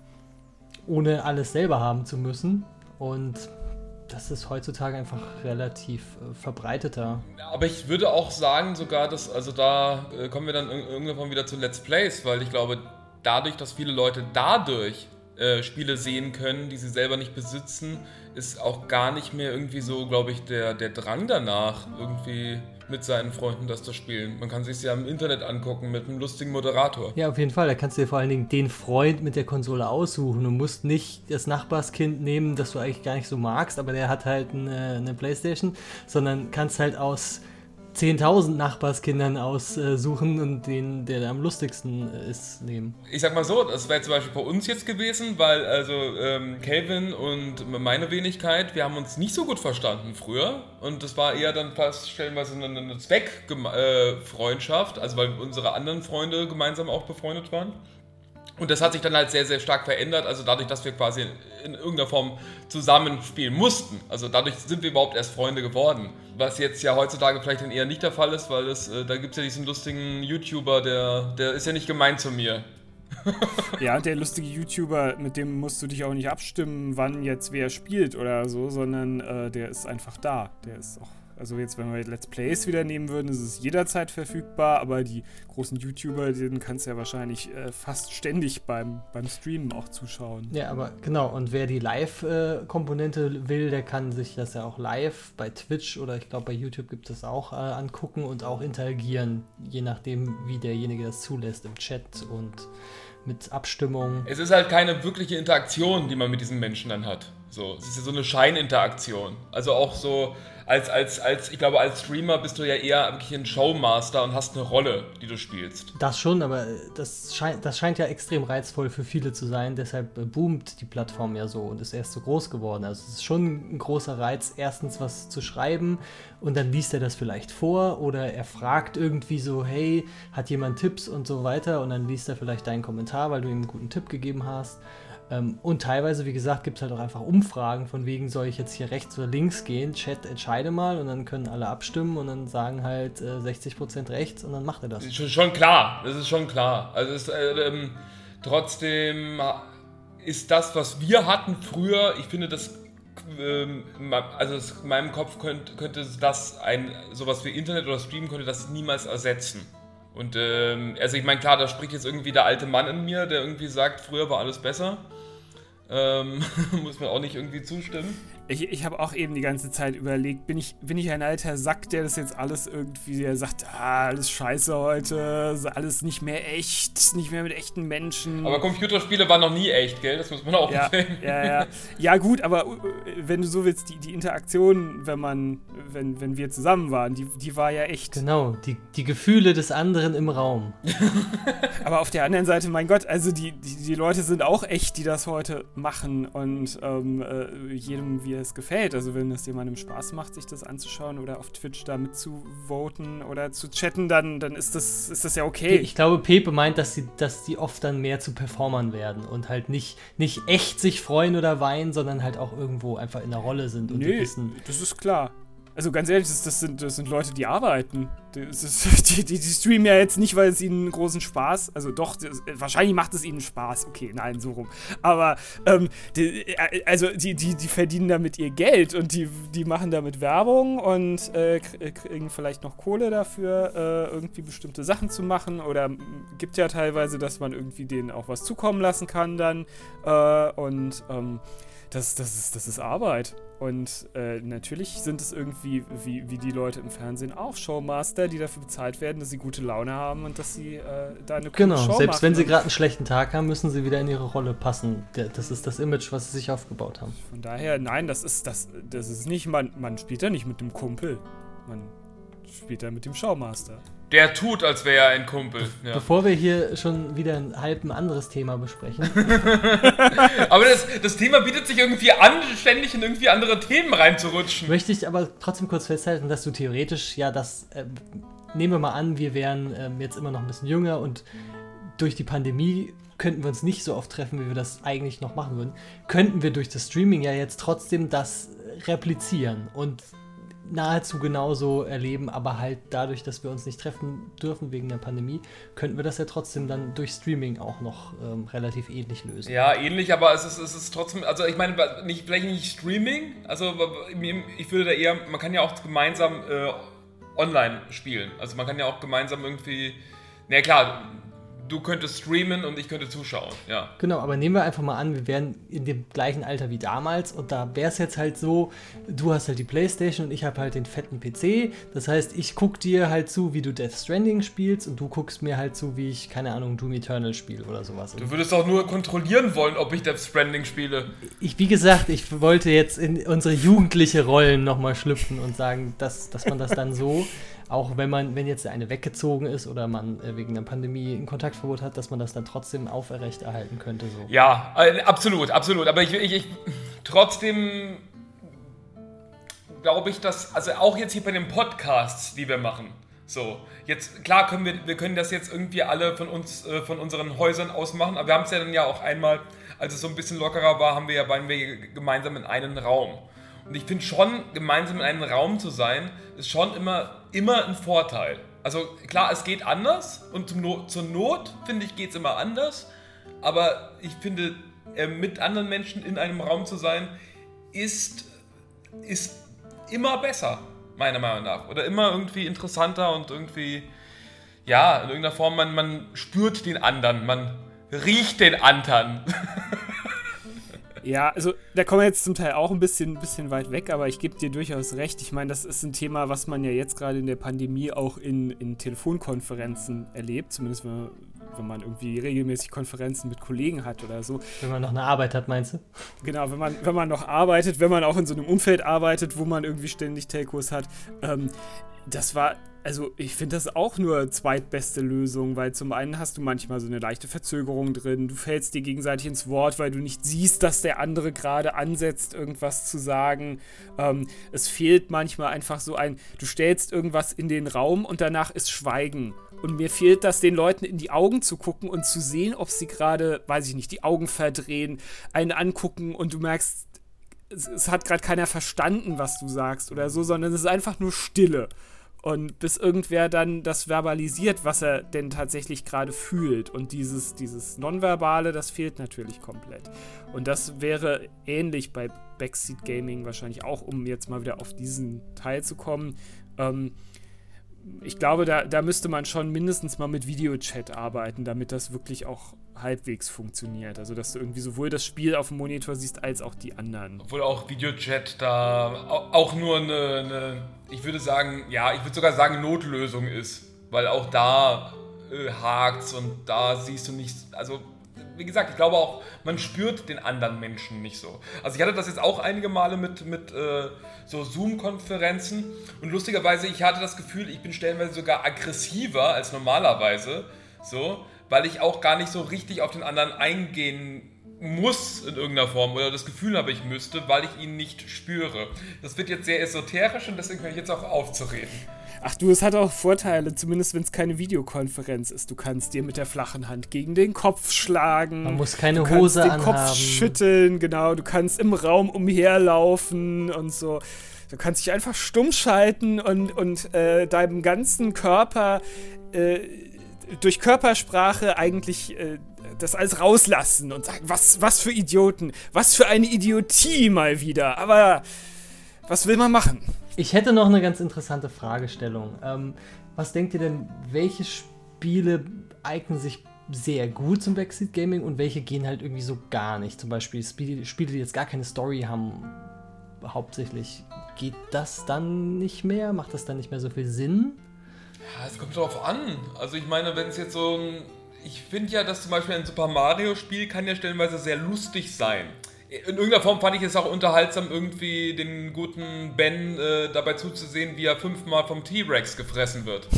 ohne alles selber haben zu müssen. Und das ist heutzutage einfach relativ äh, verbreiteter. Aber ich würde auch sagen, sogar, dass, also da äh, kommen wir dann irgendwann wieder zu Let's Plays, weil ich glaube, dadurch, dass viele Leute dadurch äh, Spiele sehen können, die sie selber nicht besitzen, ist auch gar nicht mehr irgendwie so, glaube ich, der, der Drang danach, irgendwie mit seinen Freunden das zu spielen. Man kann sich ja im Internet angucken mit einem lustigen Moderator. Ja, auf jeden Fall. Da kannst du dir vor allen Dingen den Freund mit der Konsole aussuchen. Du musst nicht das Nachbarskind nehmen, das du eigentlich gar nicht so magst, aber der hat halt eine, eine Playstation, sondern kannst halt aus 10.000 Nachbarskindern aussuchen und den, der am lustigsten ist, nehmen. Ich sag mal so, das wäre zum Beispiel bei uns jetzt gewesen, weil also ähm, Calvin und meine Wenigkeit, wir haben uns nicht so gut verstanden früher und das war eher dann fast stellenweise eine, eine Zweckfreundschaft, also weil unsere anderen Freunde gemeinsam auch befreundet waren. Und das hat sich dann halt sehr, sehr stark verändert, also dadurch, dass wir quasi in irgendeiner Form zusammenspielen mussten. Also dadurch sind wir überhaupt erst Freunde geworden. Was jetzt ja heutzutage vielleicht dann eher nicht der Fall ist, weil es, äh, da gibt es ja diesen lustigen YouTuber, der, der ist ja nicht gemein zu mir. ja, der lustige YouTuber, mit dem musst du dich auch nicht abstimmen, wann jetzt wer spielt oder so, sondern äh, der ist einfach da. Der ist auch also jetzt, wenn wir Let's Plays wieder nehmen würden, ist es jederzeit verfügbar, aber die großen YouTuber, denen kannst du ja wahrscheinlich äh, fast ständig beim, beim Streamen auch zuschauen. Ja, aber genau, und wer die Live-Komponente will, der kann sich das ja auch live bei Twitch oder ich glaube bei YouTube gibt es auch äh, angucken und auch interagieren, je nachdem, wie derjenige das zulässt im Chat und mit Abstimmung. Es ist halt keine wirkliche Interaktion, die man mit diesen Menschen dann hat. So, es ist ja so eine Scheininteraktion. Also auch so, als, als, als, ich glaube, als Streamer bist du ja eher wirklich ein Showmaster und hast eine Rolle, die du spielst. Das schon, aber das, scheint, das scheint ja extrem reizvoll für viele zu sein. Deshalb boomt die Plattform ja so und ist erst so groß geworden. Also es ist schon ein großer Reiz, erstens was zu schreiben und dann liest er das vielleicht vor oder er fragt irgendwie so, hey, hat jemand Tipps und so weiter und dann liest er vielleicht deinen Kommentar, weil du ihm einen guten Tipp gegeben hast. Ähm, und teilweise, wie gesagt, gibt es halt auch einfach Umfragen von wegen, soll ich jetzt hier rechts oder links gehen? Chat, entscheide mal und dann können alle abstimmen und dann sagen halt äh, 60% rechts und dann macht er das. Schon, klar, das ist schon klar. Also es, äh, ähm, trotzdem ist das, was wir hatten früher, ich finde, das ähm, also in meinem Kopf könnte, könnte das ein sowas wie Internet oder Stream könnte das niemals ersetzen. Und ähm, also ich meine, klar, da spricht jetzt irgendwie der alte Mann in mir, der irgendwie sagt, früher war alles besser. Ähm, muss man auch nicht irgendwie zustimmen. Ich, ich habe auch eben die ganze Zeit überlegt, bin ich, bin ich ein alter Sack, der das jetzt alles irgendwie, der sagt, ah, alles scheiße heute, alles nicht mehr echt, nicht mehr mit echten Menschen. Aber Computerspiele waren noch nie echt, gell? Das muss man auch ja, ja, ja. ja, gut, aber äh, wenn du so willst, die, die Interaktion, wenn man, wenn, wenn wir zusammen waren, die, die war ja echt. Genau, die, die Gefühle des anderen im Raum. aber auf der anderen Seite, mein Gott, also die, die, die Leute sind auch echt, die das heute machen und ähm, äh, jedem wir es gefällt. Also wenn es jemandem Spaß macht, sich das anzuschauen oder auf Twitch da mitzuvoten oder zu chatten, dann, dann ist, das, ist das ja okay. Ich glaube, Pepe meint, dass die, dass die oft dann mehr zu Performern werden und halt nicht, nicht echt sich freuen oder weinen, sondern halt auch irgendwo einfach in der Rolle sind und nee, wissen. Das ist klar. Also ganz ehrlich, das, das, sind, das sind Leute, die arbeiten. Ist, die, die, die, streamen ja jetzt nicht, weil es ihnen großen Spaß, also doch, das, wahrscheinlich macht es ihnen Spaß. Okay, nein, so rum. Aber ähm, die, äh, also die, die, die verdienen damit ihr Geld und die, die machen damit Werbung und äh, äh, kriegen vielleicht noch Kohle dafür, äh, irgendwie bestimmte Sachen zu machen. Oder gibt ja teilweise, dass man irgendwie denen auch was zukommen lassen kann dann. Äh, und ähm, das, das, ist, das ist Arbeit. Und äh, natürlich sind es irgendwie, wie, wie die Leute im Fernsehen auch, Showmaster, die dafür bezahlt werden, dass sie gute Laune haben und dass sie äh, da eine coole genau, Show selbst machen. wenn sie gerade einen schlechten Tag haben, müssen sie wieder in ihre Rolle passen. Das ist das Image, was sie sich aufgebaut haben. Von daher, nein, das ist, das, das ist nicht, man, man spielt ja nicht mit dem Kumpel. Man spielt da mit dem Showmaster. Der tut, als wäre er ein Kumpel. Ja. Bevor wir hier schon wieder ein halb ein anderes Thema besprechen. aber das, das Thema bietet sich irgendwie an, ständig in irgendwie andere Themen reinzurutschen. Möchte ich aber trotzdem kurz festhalten, dass du theoretisch ja das. Äh, nehmen wir mal an, wir wären äh, jetzt immer noch ein bisschen jünger und durch die Pandemie könnten wir uns nicht so oft treffen, wie wir das eigentlich noch machen würden. Könnten wir durch das Streaming ja jetzt trotzdem das replizieren und nahezu genauso erleben, aber halt dadurch, dass wir uns nicht treffen dürfen wegen der Pandemie, könnten wir das ja trotzdem dann durch Streaming auch noch ähm, relativ ähnlich lösen. Ja, ähnlich, aber es ist, es ist trotzdem, also ich meine, nicht, vielleicht nicht Streaming, also ich würde da eher, man kann ja auch gemeinsam äh, online spielen. Also man kann ja auch gemeinsam irgendwie, na klar, du könntest streamen und ich könnte zuschauen, ja. Genau, aber nehmen wir einfach mal an, wir wären in dem gleichen Alter wie damals und da wäre es jetzt halt so, du hast halt die Playstation und ich habe halt den fetten PC. Das heißt, ich gucke dir halt zu, wie du Death Stranding spielst und du guckst mir halt zu, wie ich, keine Ahnung, Doom Eternal spiele oder sowas. Du würdest doch nur kontrollieren wollen, ob ich Death Stranding spiele. Ich, wie gesagt, ich wollte jetzt in unsere jugendliche Rollen nochmal schlüpfen und sagen, dass, dass man das dann so auch wenn man, wenn jetzt eine weggezogen ist oder man äh, wegen der Pandemie ein Kontaktverbot hat, dass man das dann trotzdem aufrechterhalten könnte. So. Ja, äh, absolut, absolut. Aber ich, ich, ich trotzdem glaube ich, dass, also auch jetzt hier bei den Podcasts, die wir machen, so, jetzt, klar können wir, wir können das jetzt irgendwie alle von uns, äh, von unseren Häusern aus machen, aber wir haben es ja dann ja auch einmal, als es so ein bisschen lockerer war, haben wir ja, waren wir gemeinsam in einem Raum. Und ich finde schon, gemeinsam in einem Raum zu sein, ist schon immer, immer ein Vorteil. Also klar, es geht anders und Not, zur Not, finde ich, geht es immer anders. Aber ich finde, äh, mit anderen Menschen in einem Raum zu sein, ist, ist immer besser, meiner Meinung nach. Oder immer irgendwie interessanter und irgendwie, ja, in irgendeiner Form, man, man spürt den anderen, man riecht den anderen. Ja, also da kommen wir jetzt zum Teil auch ein bisschen, bisschen weit weg, aber ich gebe dir durchaus recht. Ich meine, das ist ein Thema, was man ja jetzt gerade in der Pandemie auch in, in Telefonkonferenzen erlebt, zumindest wenn, wenn man irgendwie regelmäßig Konferenzen mit Kollegen hat oder so. Wenn man noch eine Arbeit hat, meinst du? Genau, wenn man, wenn man noch arbeitet, wenn man auch in so einem Umfeld arbeitet, wo man irgendwie ständig Telcos hat. Ähm, das war also ich finde das auch nur zweitbeste Lösung, weil zum einen hast du manchmal so eine leichte Verzögerung drin, du fällst dir gegenseitig ins Wort, weil du nicht siehst, dass der andere gerade ansetzt, irgendwas zu sagen. Ähm, es fehlt manchmal einfach so ein, du stellst irgendwas in den Raum und danach ist Schweigen. Und mir fehlt das, den Leuten in die Augen zu gucken und zu sehen, ob sie gerade, weiß ich nicht, die Augen verdrehen, einen angucken und du merkst, es, es hat gerade keiner verstanden, was du sagst oder so, sondern es ist einfach nur Stille. Und bis irgendwer dann das verbalisiert, was er denn tatsächlich gerade fühlt. Und dieses, dieses Nonverbale, das fehlt natürlich komplett. Und das wäre ähnlich bei Backseat Gaming wahrscheinlich auch, um jetzt mal wieder auf diesen Teil zu kommen. Ähm, ich glaube, da, da müsste man schon mindestens mal mit Videochat arbeiten, damit das wirklich auch halbwegs funktioniert. Also, dass du irgendwie sowohl das Spiel auf dem Monitor siehst, als auch die anderen. Obwohl auch Videochat da auch nur eine, eine ich würde sagen, ja, ich würde sogar sagen, Notlösung ist. Weil auch da äh, hakt's und da siehst du nicht, also wie gesagt, ich glaube auch, man spürt den anderen Menschen nicht so. Also ich hatte das jetzt auch einige Male mit, mit äh, so Zoom-Konferenzen und lustigerweise, ich hatte das Gefühl, ich bin stellenweise sogar aggressiver als normalerweise, so, weil ich auch gar nicht so richtig auf den anderen eingehen muss in irgendeiner Form oder das Gefühl habe, ich müsste, weil ich ihn nicht spüre. Das wird jetzt sehr esoterisch und deswegen höre ich jetzt auch auf zu reden. Ach du, es hat auch Vorteile, zumindest wenn es keine Videokonferenz ist. Du kannst dir mit der flachen Hand gegen den Kopf schlagen. Man muss keine du Hose kannst den anhaben. Kopf schütteln, genau. Du kannst im Raum umherlaufen und so. Du kannst dich einfach stumm schalten und, und äh, deinem ganzen Körper äh, durch Körpersprache eigentlich äh, das alles rauslassen und sagen, was, was für Idioten, was für eine Idiotie mal wieder. Aber was will man machen? Ich hätte noch eine ganz interessante Fragestellung. Ähm, was denkt ihr denn, welche Spiele eignen sich sehr gut zum Backseat Gaming und welche gehen halt irgendwie so gar nicht? Zum Beispiel Spiele, Spiele die jetzt gar keine Story haben, hauptsächlich. Geht das dann nicht mehr? Macht das dann nicht mehr so viel Sinn? Ja, es kommt drauf an. Also ich meine, wenn es jetzt so ein... Ich finde ja, dass zum Beispiel ein Super Mario-Spiel kann ja stellenweise sehr lustig sein. In irgendeiner Form fand ich es auch unterhaltsam, irgendwie den guten Ben äh, dabei zuzusehen, wie er fünfmal vom T-Rex gefressen wird.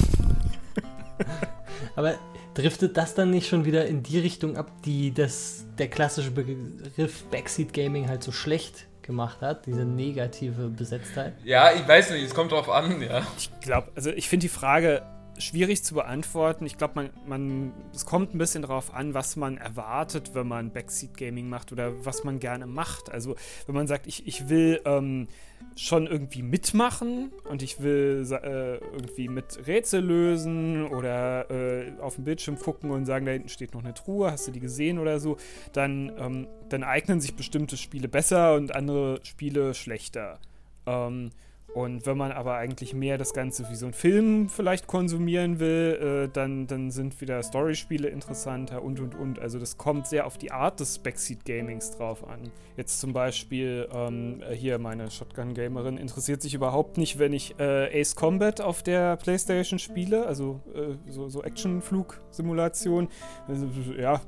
Aber driftet das dann nicht schon wieder in die Richtung ab, die das, der klassische Begriff Backseat Gaming halt so schlecht gemacht hat, diese negative Besetztheit? Ja, ich weiß nicht, es kommt drauf an, ja. Ich glaube, also ich finde die Frage schwierig zu beantworten. Ich glaube, man, man, es kommt ein bisschen darauf an, was man erwartet, wenn man Backseat Gaming macht oder was man gerne macht. Also, wenn man sagt, ich, ich will ähm, schon irgendwie mitmachen und ich will äh, irgendwie mit Rätsel lösen oder äh, auf dem Bildschirm gucken und sagen, da hinten steht noch eine Truhe, hast du die gesehen oder so, dann, ähm, dann eignen sich bestimmte Spiele besser und andere Spiele schlechter. Ähm, und wenn man aber eigentlich mehr das Ganze wie so ein Film vielleicht konsumieren will, äh, dann, dann sind wieder Storyspiele interessanter und und und. Also das kommt sehr auf die Art des Backseat Gamings drauf an. Jetzt zum Beispiel ähm, hier meine Shotgun-Gamerin interessiert sich überhaupt nicht, wenn ich äh, Ace Combat auf der Playstation spiele, also äh, so, so Action-Flug-Simulation. Also, ja,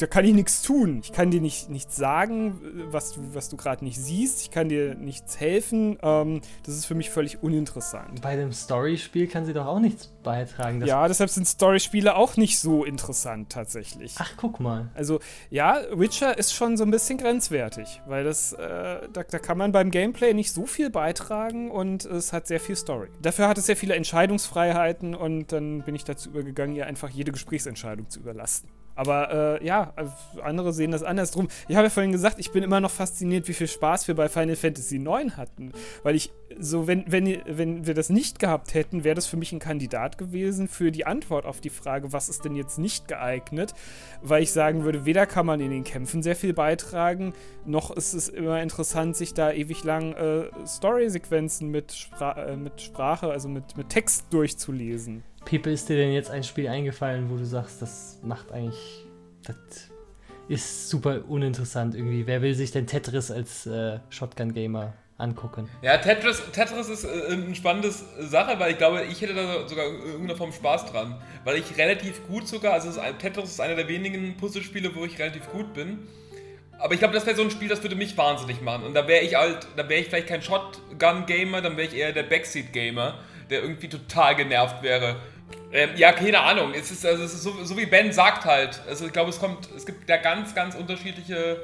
da kann ich nichts tun. Ich kann dir nicht, nichts sagen, was du, was du gerade nicht siehst. Ich kann dir nichts helfen. Ähm, das ist für mich völlig uninteressant. Bei dem Storyspiel kann sie doch auch nichts beitragen. ja, deshalb sind Storyspiele auch nicht so interessant tatsächlich. Ach, guck mal. Also, ja, Witcher ist schon so ein bisschen grenzwertig, weil das, äh, da, da kann man beim Gameplay nicht so viel beitragen und es hat sehr viel Story. Dafür hat es sehr viele Entscheidungsfreiheiten und dann bin ich dazu übergegangen, ihr einfach jede Gesprächsentscheidung zu überlassen. Aber äh, ja, andere sehen das anders drum. Ich habe ja vorhin gesagt, ich bin immer noch fasziniert, wie viel Spaß wir bei Final Fantasy IX hatten. Weil ich so, wenn, wenn, wenn wir das nicht gehabt hätten, wäre das für mich ein Kandidat gewesen für die Antwort auf die Frage, was ist denn jetzt nicht geeignet? Weil ich sagen würde, weder kann man in den Kämpfen sehr viel beitragen, noch ist es immer interessant, sich da ewig lang äh, Story-Sequenzen mit, Spra äh, mit Sprache, also mit, mit Text durchzulesen. Pepe, ist dir denn jetzt ein Spiel eingefallen, wo du sagst, das macht eigentlich. Das ist super uninteressant irgendwie. Wer will sich denn Tetris als äh, Shotgun-Gamer angucken? Ja, Tetris, Tetris ist äh, eine spannende Sache, weil ich glaube, ich hätte da sogar in irgendeiner Form Spaß dran. Weil ich relativ gut sogar, also ist, Tetris ist einer der wenigen Puzzlespiele, wo ich relativ gut bin. Aber ich glaube, das wäre so ein Spiel, das würde mich wahnsinnig machen. Und da wäre ich halt, da wäre ich vielleicht kein Shotgun-Gamer, dann wäre ich eher der Backseat-Gamer, der irgendwie total genervt wäre. Ähm, ja, keine Ahnung. Es ist, also es ist so, so, wie Ben sagt halt. Also ich glaube, es kommt, es gibt da ganz, ganz unterschiedliche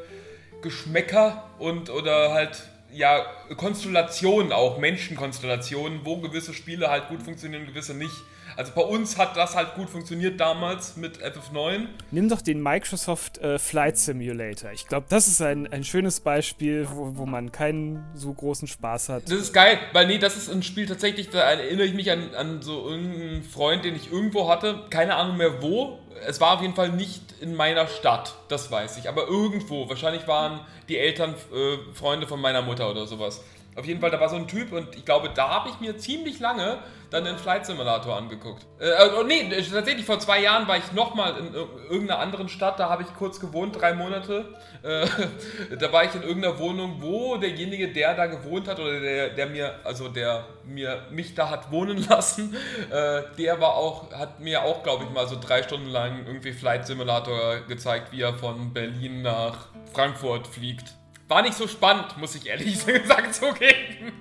Geschmäcker und oder halt ja Konstellationen auch, Menschenkonstellationen, wo gewisse Spiele halt gut funktionieren und gewisse nicht. Also bei uns hat das halt gut funktioniert damals mit FF9. Nimm doch den Microsoft äh, Flight Simulator. Ich glaube, das ist ein, ein schönes Beispiel, wo, wo man keinen so großen Spaß hat. Das ist geil, weil nee, das ist ein Spiel tatsächlich, da erinnere ich mich an, an so irgendeinen Freund, den ich irgendwo hatte, keine Ahnung mehr wo. Es war auf jeden Fall nicht in meiner Stadt, das weiß ich, aber irgendwo. Wahrscheinlich waren die Eltern äh, Freunde von meiner Mutter oder sowas. Auf jeden Fall, da war so ein Typ und ich glaube, da habe ich mir ziemlich lange dann den Flight Simulator angeguckt. Äh, oh, nee, tatsächlich vor zwei Jahren war ich nochmal in irgendeiner anderen Stadt, da habe ich kurz gewohnt, drei Monate. Äh, da war ich in irgendeiner Wohnung, wo derjenige, der da gewohnt hat oder der, der mir, also der mir mich da hat wohnen lassen, äh, der war auch, hat mir auch, glaube ich, mal so drei Stunden lang irgendwie Flight Simulator gezeigt, wie er von Berlin nach Frankfurt fliegt. War nicht so spannend, muss ich ehrlich gesagt zugeben.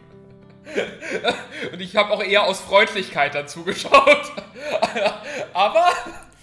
Und ich habe auch eher aus Freundlichkeit dazu geschaut. Aber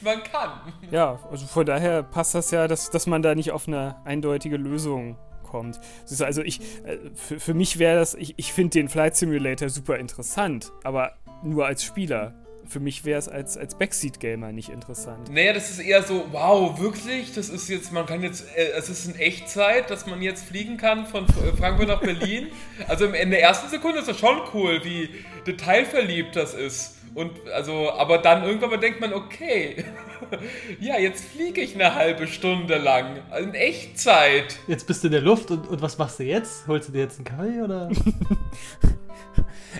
man kann. Ja, also von daher passt das ja, dass, dass man da nicht auf eine eindeutige Lösung kommt. Also ich, äh, für, für mich wäre das, ich, ich finde den Flight Simulator super interessant, aber nur als Spieler für mich wäre es als, als Backseat-Gamer nicht interessant. Naja, das ist eher so, wow, wirklich? Das ist jetzt, man kann jetzt, äh, es ist in Echtzeit, dass man jetzt fliegen kann von Frankfurt nach Berlin. Also in der ersten Sekunde ist das schon cool, wie detailverliebt das ist. Und also, aber dann irgendwann denkt man, okay, ja, jetzt fliege ich eine halbe Stunde lang. In Echtzeit. Jetzt bist du in der Luft und, und was machst du jetzt? Holst du dir jetzt einen Kaffee oder?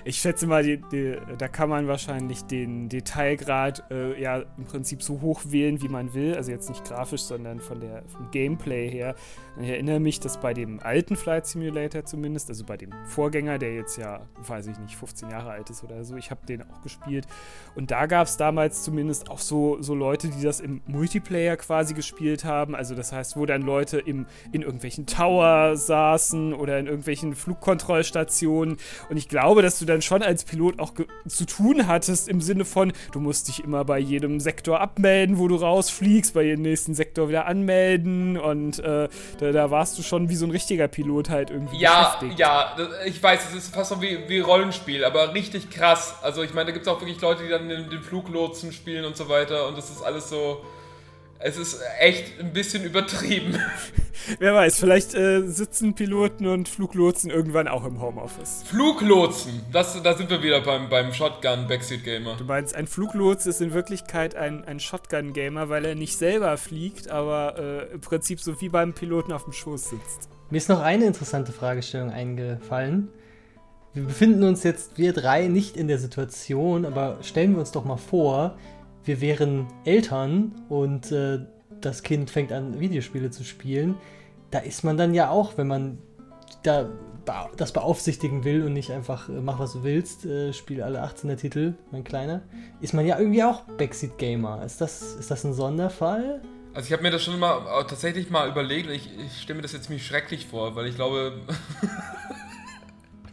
Ich schätze mal, die, die, da kann man wahrscheinlich den Detailgrad äh, ja im Prinzip so hoch wählen, wie man will. Also jetzt nicht grafisch, sondern von der, vom Gameplay her. Ich erinnere mich, dass bei dem alten Flight Simulator zumindest, also bei dem Vorgänger, der jetzt ja, weiß ich nicht, 15 Jahre alt ist oder so, ich habe den auch gespielt. Und da gab es damals zumindest auch so, so Leute, die das im Multiplayer quasi gespielt haben. Also das heißt, wo dann Leute im, in irgendwelchen Tower saßen oder in irgendwelchen Flugkontrollstationen. Und ich glaube, dass du dann schon als Pilot auch zu tun hattest im Sinne von, du musst dich immer bei jedem Sektor abmelden, wo du rausfliegst, bei jedem nächsten Sektor wieder anmelden und äh, da, da, warst du schon wie so ein richtiger Pilot halt irgendwie ja. Ja, ich weiß, es ist fast so wie, wie Rollenspiel, aber richtig krass. Also ich meine, da gibt es auch wirklich Leute, die dann den, den Fluglotsen spielen und so weiter und das ist alles so es ist echt ein bisschen übertrieben. Wer weiß, vielleicht äh, sitzen Piloten und Fluglotsen irgendwann auch im Homeoffice. Fluglotsen, das, da sind wir wieder beim, beim Shotgun-Backseat-Gamer. Du meinst, ein Fluglotse ist in Wirklichkeit ein, ein Shotgun-Gamer, weil er nicht selber fliegt, aber äh, im Prinzip so wie beim Piloten auf dem Schoß sitzt. Mir ist noch eine interessante Fragestellung eingefallen. Wir befinden uns jetzt, wir drei, nicht in der Situation, aber stellen wir uns doch mal vor, wir wären Eltern und äh, das Kind fängt an, Videospiele zu spielen, da ist man dann ja auch, wenn man da das beaufsichtigen will und nicht einfach äh, mach was du willst, äh, spiel alle 18er Titel, mein Kleiner, ist man ja irgendwie auch Backseat Gamer. Ist das, ist das ein Sonderfall? Also ich habe mir das schon mal äh, tatsächlich mal überlegt ich, ich stelle mir das jetzt ziemlich schrecklich vor, weil ich glaube,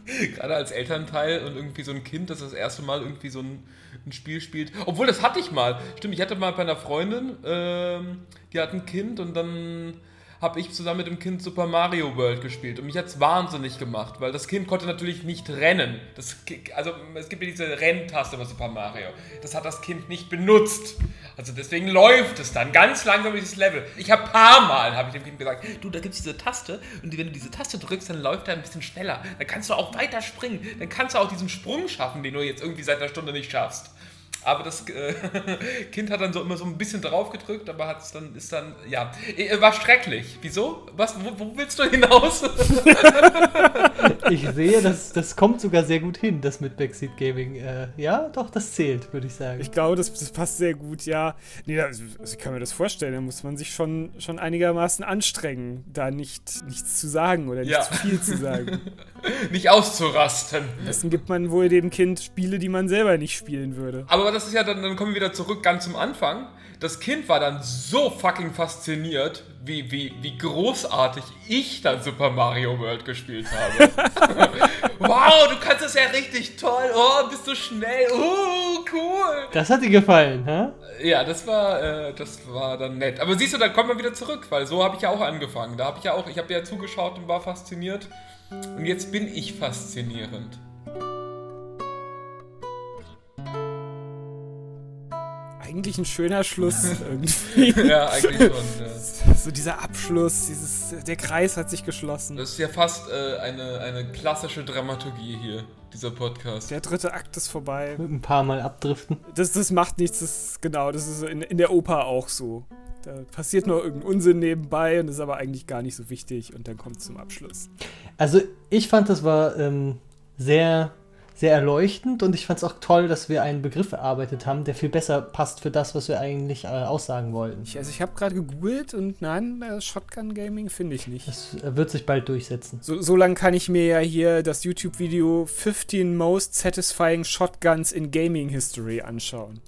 gerade als Elternteil und irgendwie so ein Kind, das das erste Mal irgendwie so ein ein Spiel spielt. Obwohl, das hatte ich mal. Stimmt, ich hatte mal bei einer Freundin, ähm, die hat ein Kind und dann habe ich zusammen mit dem Kind Super Mario World gespielt. Und mich hat es wahnsinnig gemacht, weil das Kind konnte natürlich nicht rennen. Das, also es gibt ja diese Renntaste bei Super Mario. Das hat das Kind nicht benutzt. Also deswegen läuft es dann ganz langsam dieses Level. Ich habe paar Mal, habe ich dem Kind gesagt, du, da gibt es diese Taste und wenn du diese Taste drückst, dann läuft er ein bisschen schneller. Dann kannst du auch weiter springen. Dann kannst du auch diesen Sprung schaffen, den du jetzt irgendwie seit einer Stunde nicht schaffst. Aber das äh, Kind hat dann so immer so ein bisschen drauf gedrückt, aber hat es dann, ist dann, ja, äh, war schrecklich. Wieso? Was, wo, wo willst du hinaus? ich sehe, das, das kommt sogar sehr gut hin, das mit Backseat Gaming. Äh, ja, doch, das zählt, würde ich sagen. Ich glaube, das, das passt sehr gut, ja. Nee, also, ich kann mir das vorstellen, da muss man sich schon, schon einigermaßen anstrengen, da nicht, nichts zu sagen oder nicht ja. zu viel zu sagen. nicht auszurasten. Dessen gibt man wohl dem Kind Spiele, die man selber nicht spielen würde. Aber das ist ja dann, dann kommen wir wieder zurück ganz zum Anfang. Das Kind war dann so fucking fasziniert, wie, wie, wie großartig ich dann Super Mario World gespielt habe. wow, du kannst das ja richtig toll. Oh, bist du schnell. Oh, cool. Das hat dir gefallen, hä? Ja, das war, äh, das war dann nett. Aber siehst du, dann kommen wir wieder zurück, weil so habe ich ja auch angefangen. Da habe ich ja auch, ich habe ja zugeschaut und war fasziniert. Und jetzt bin ich faszinierend. Eigentlich ein schöner Schluss irgendwie. Ja, eigentlich schon. Ja. So dieser Abschluss, dieses, der Kreis hat sich geschlossen. Das ist ja fast äh, eine, eine klassische Dramaturgie hier, dieser Podcast. Der dritte Akt ist vorbei. Mit ein paar Mal abdriften. Das, das macht nichts, das genau, das ist in, in der Oper auch so. Da passiert nur irgendein Unsinn nebenbei und ist aber eigentlich gar nicht so wichtig und dann kommt es zum Abschluss. Also ich fand, das war ähm, sehr, sehr erleuchtend und ich fand es auch toll, dass wir einen Begriff erarbeitet haben, der viel besser passt für das, was wir eigentlich äh, aussagen wollten. Ich, also ich habe gerade gegoogelt und nein, äh, Shotgun Gaming finde ich nicht. Das äh, wird sich bald durchsetzen. So, so lange kann ich mir ja hier das YouTube-Video 15 Most Satisfying Shotguns in Gaming History anschauen.